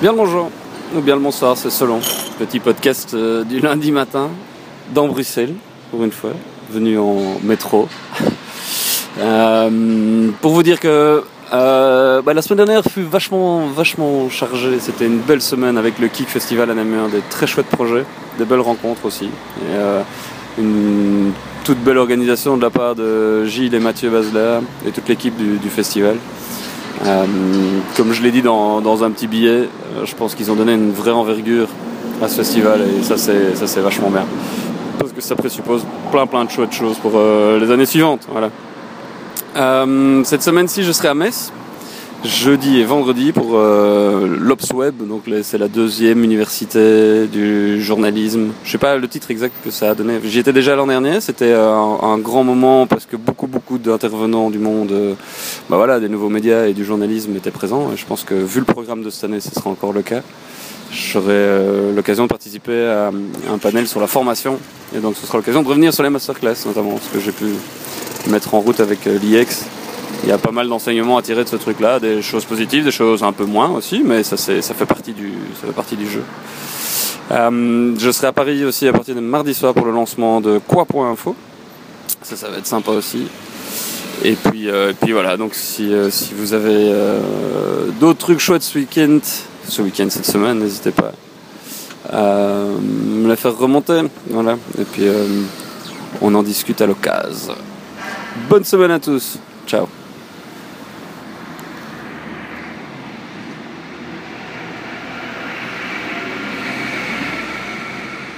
Bien le bonjour, ou bien le bonsoir, c'est selon. Petit podcast euh, du lundi matin, dans Bruxelles, pour une fois, venu en métro. Euh, pour vous dire que euh, bah, la semaine dernière fut vachement, vachement chargée. C'était une belle semaine avec le Kick Festival à Namur, des très chouettes projets, des belles rencontres aussi. Une toute belle organisation de la part de Gilles et Mathieu Basler et toute l'équipe du festival. Euh, comme je l'ai dit dans, un petit billet, euh, je pense qu'ils ont donné une vraie envergure à ce festival et ça c'est ça c'est vachement bien parce que ça présuppose plein plein de chouettes choses pour euh, les années suivantes. Voilà. Cette semaine-ci, je serai à Metz, jeudi et vendredi pour euh, l'Ops Web. Donc c'est la deuxième université du journalisme. Je sais pas le titre exact que ça a donné. J'y étais déjà l'an dernier. C'était euh, un, grand moment parce que beaucoup beaucoup d'intervenants du monde, euh, bah voilà, des nouveaux médias et du journalisme étaient présents. Je pense que vu le programme de cette année, ce sera encore le cas. J'aurai euh, l'occasion de participer à un panel sur la formation et donc ce sera l'occasion de revenir sur les masterclass notamment parce que j'ai pu mettre en route avec l'IEX. Il y a pas mal d'enseignements à tirer de ce truc-là, des choses positives, des choses un peu moins aussi, mais ça, ça, fait, partie du, ça fait partie du jeu. Euh, je serai à Paris aussi à partir de mardi soir pour le lancement de quoi.info. Ça, ça va être sympa aussi. Et puis, euh, et puis voilà, donc si, euh, si vous avez d'autres trucs chouettes ce week-end, ce week-end, cette semaine, n'hésitez pas à me les faire remonter. Voilà. Et puis on en discute à l'occasion. Bonne semaine à tous. Ciao.